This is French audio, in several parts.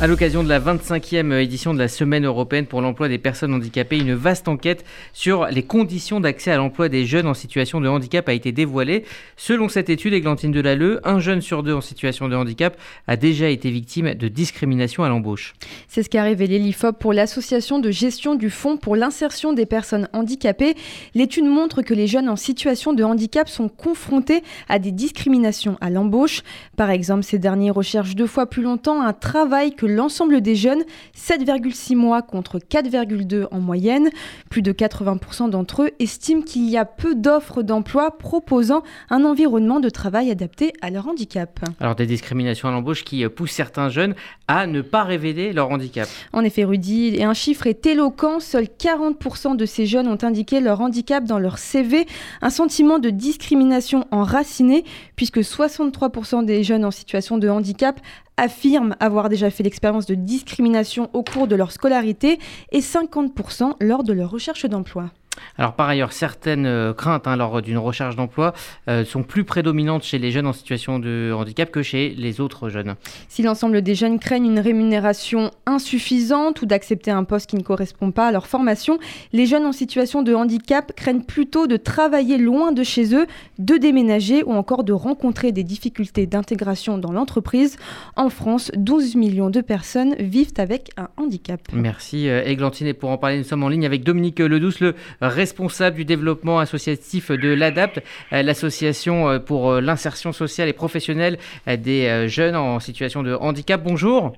À l'occasion de la 25e édition de la Semaine européenne pour l'emploi des personnes handicapées, une vaste enquête sur les conditions d'accès à l'emploi des jeunes en situation de handicap a été dévoilée. Selon cette étude, Églantine Delalleux, un jeune sur deux en situation de handicap a déjà été victime de discrimination à l'embauche. C'est ce qu'a révélé l'IFOP pour l'association de gestion du Fonds pour l'insertion des personnes handicapées. L'étude montre que les jeunes en situation de handicap sont confrontés à des discriminations à l'embauche. Par exemple, ces derniers recherchent deux fois plus longtemps un travail que l'ensemble des jeunes, 7,6 mois contre 4,2 en moyenne. Plus de 80% d'entre eux estiment qu'il y a peu d'offres d'emploi proposant un environnement de travail adapté à leur handicap. Alors des discriminations à l'embauche qui poussent certains jeunes à ne pas révéler leur handicap. En effet, Rudy, et un chiffre est éloquent, seuls 40% de ces jeunes ont indiqué leur handicap dans leur CV, un sentiment de discrimination enraciné, puisque 63% des jeunes en situation de handicap affirment avoir déjà fait l'expérience de discrimination au cours de leur scolarité et 50% lors de leur recherche d'emploi. Alors par ailleurs, certaines euh, craintes hein, lors d'une recherche d'emploi euh, sont plus prédominantes chez les jeunes en situation de handicap que chez les autres jeunes. Si l'ensemble des jeunes craignent une rémunération insuffisante ou d'accepter un poste qui ne correspond pas à leur formation, les jeunes en situation de handicap craignent plutôt de travailler loin de chez eux, de déménager ou encore de rencontrer des difficultés d'intégration dans l'entreprise. En France, 12 millions de personnes vivent avec un handicap. Merci Églantine. Euh, et pour en parler, nous sommes en ligne avec Dominique Ledouce, le responsable du développement associatif de l'ADAPT, euh, l'association euh, pour euh, l'insertion sociale et professionnelle des jeunes en situation de handicap. Bonjour.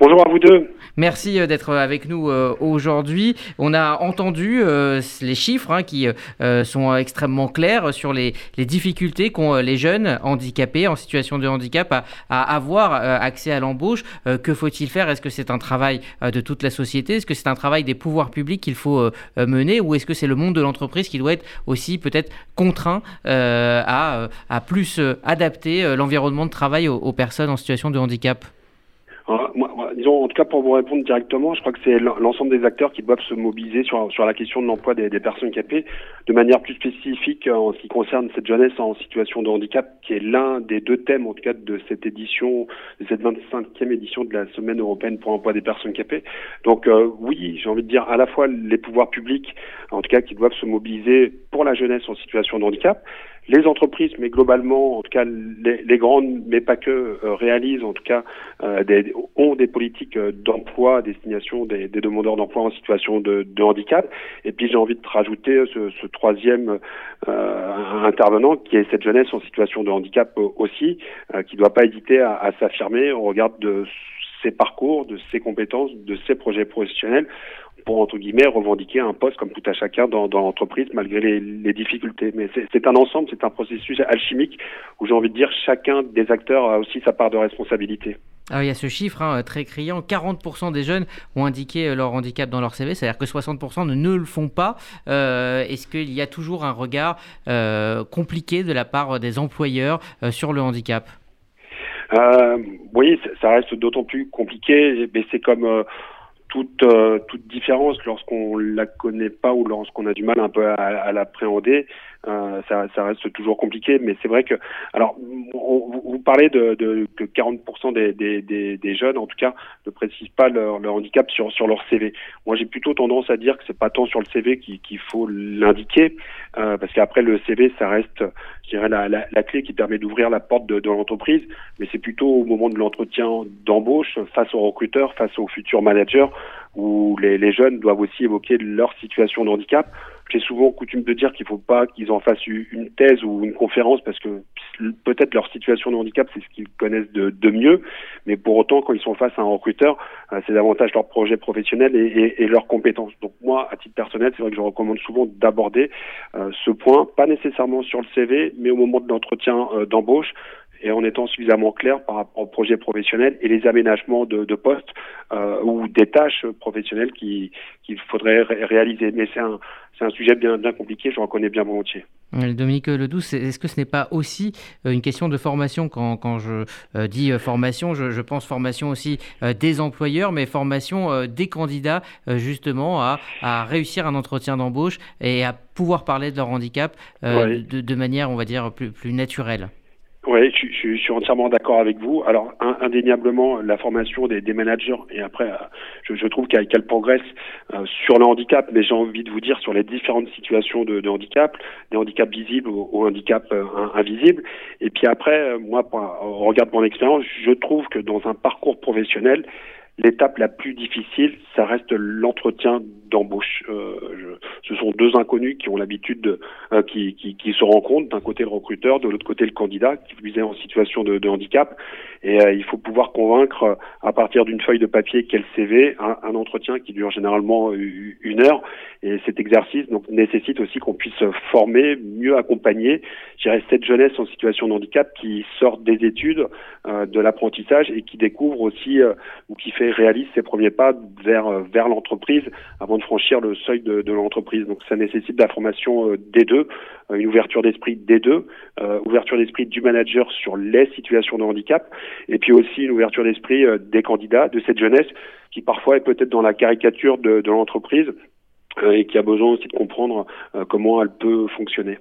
Bonjour à vous deux. Merci euh, d'être avec nous euh, aujourd'hui. On a entendu euh, les chiffres hein, qui sont extrêmement clairs sur les, difficultés qu'ont les jeunes handicapés en situation de handicap à, avoir accès à l'embauche. que faut-il faire? Est-ce que c'est un travail de toute la société? Est-ce que c'est un travail des pouvoirs publics qu'il faut mener? Ou est-ce que c'est le monde de l'entreprise qui doit être aussi peut-être contraint à, plus adapter l'environnement de travail aux personnes en situation de handicap? Disons, en tout cas, pour vous répondre directement, je crois que c'est l'ensemble des acteurs qui doivent se mobiliser sur, sur la question de l'emploi des, personnes handicapées, de manière plus spécifique en ce qui concerne cette jeunesse en situation de handicap, qui est l'un des deux thèmes, en tout cas, de cette édition, de cette 25e édition de la Semaine européenne pour l'emploi des personnes handicapées. Donc, euh, oui, j'ai envie de dire à la fois les pouvoirs publics, en tout cas, qui doivent se mobiliser pour la jeunesse en situation de handicap, les entreprises, mais globalement, en tout cas les, les grandes, mais pas que, euh, réalisent, en tout cas, euh, des, ont des politiques euh, d'emploi à destination des, des demandeurs d'emploi en situation de, de, handicap. Et puis j'ai envie de rajouter ce, ce troisième intervenant, qui est cette jeunesse en situation de handicap aussi, qui ne doit pas hésiter à, à s'affirmer au regard de ses parcours, de ses compétences, de ses projets professionnels pour entre guillemets revendiquer un poste comme tout à chacun dans, dans l'entreprise malgré les, les, difficultés. Mais c'est un ensemble, c'est un processus alchimique où j'ai envie de dire chacun des acteurs a aussi sa part de responsabilité. Alors, il y a ce chiffre hein, très criant, 40% des jeunes ont indiqué leur handicap dans leur CV, c'est-à-dire que 60% ne, le font pas. Euh, Est-ce qu'il y a toujours un regard euh, compliqué de la part des employeurs euh, sur le handicap? Euh, Oui, ça reste d'autant plus compliqué, mais c'est comme euh, toute, euh, toute différence lorsqu'on la connaît pas ou lorsqu'on a du mal un peu à, à l'appréhender, euh, ça, ça, reste toujours compliqué. Mais c'est vrai que, alors, on, vous parlez de, de que 40% des, des, des, des, jeunes, en tout cas, ne précisent pas leur, leur handicap sur, sur leur CV. Moi, j'ai plutôt tendance à dire que c'est pas tant sur le CV qu'il faut l'indiquer, euh, parce qu'après le CV, ça reste, je dirais, la, la, clé qui permet d'ouvrir la porte de, de l'entreprise. Mais c'est plutôt au moment de l'entretien d'embauche, face aux recruteurs, face aux futurs managers, où les, jeunes doivent aussi évoquer leur situation de handicap. J'ai souvent coutume de dire qu'il ne faut pas qu'ils en fassent une thèse ou une conférence parce que peut-être leur situation de handicap, c'est ce qu'ils connaissent de, mieux, mais pour autant, quand ils sont face à un recruteur, euh, c'est davantage leur projet professionnel et, leurs compétences. Donc moi, à titre personnel, c'est vrai que je recommande souvent d'aborder euh, ce point, pas nécessairement sur le CV, mais au moment de l'entretien euh, d'embauche, et en étant suffisamment clair par rapport au projet professionnel et les aménagements de, de postes euh, ou des tâches professionnelles qu'il faudrait réaliser. Mais c'est un, un sujet bien, bien compliqué, je reconnais bien volontiers. Dominique Ledouce, est-ce que ce n'est pas aussi euh, une question de formation? Quand, quand je euh, dis euh, formation, je, je, pense formation aussi des employeurs, mais formation des candidats justement à, à, réussir un entretien d'embauche et à pouvoir parler de leur handicap de, de, manière, on va dire, plus, plus naturelle Oui, je, je, suis entièrement d'accord avec vous. Alors, indéniablement, la formation des, des, managers, et après, je, je trouve qu'elle progresse euh, sur le handicap, mais j'ai envie de vous dire sur les différentes situations de, de handicap, des handicaps visibles ou, ou handicaps euh, invisibles. Et puis après, euh, moi, au regard de mon expérience, je trouve que dans un parcours professionnel, L'étape la plus difficile, ça reste l'entretien d'embauche. Euh, ce sont deux inconnus qui ont l'habitude de, euh, qui, qui, qui, se rencontrent. D'un côté le recruteur, de l'autre côté le candidat, qui lui est en situation de, de handicap. Et euh, il faut pouvoir convaincre à partir d'une feuille de papier quel CV, un, un, entretien qui dure généralement une heure. Et cet exercice donc nécessite aussi qu'on puisse former, mieux accompagner, cette jeunesse en situation de handicap qui sort des études, de l'apprentissage et qui découvre aussi ou qui fait réalise ses premiers pas vers euh, vers l'entreprise avant de franchir le seuil de, de l'entreprise. Donc ça nécessite de la formation euh, des deux, euh, une ouverture d'esprit des deux, ouverture d'esprit du manager sur les situations de handicap, et puis aussi une ouverture d'esprit des candidats, de cette jeunesse qui parfois est peut-être dans la caricature de, de l'entreprise et qui a besoin aussi de comprendre comment elle peut fonctionner.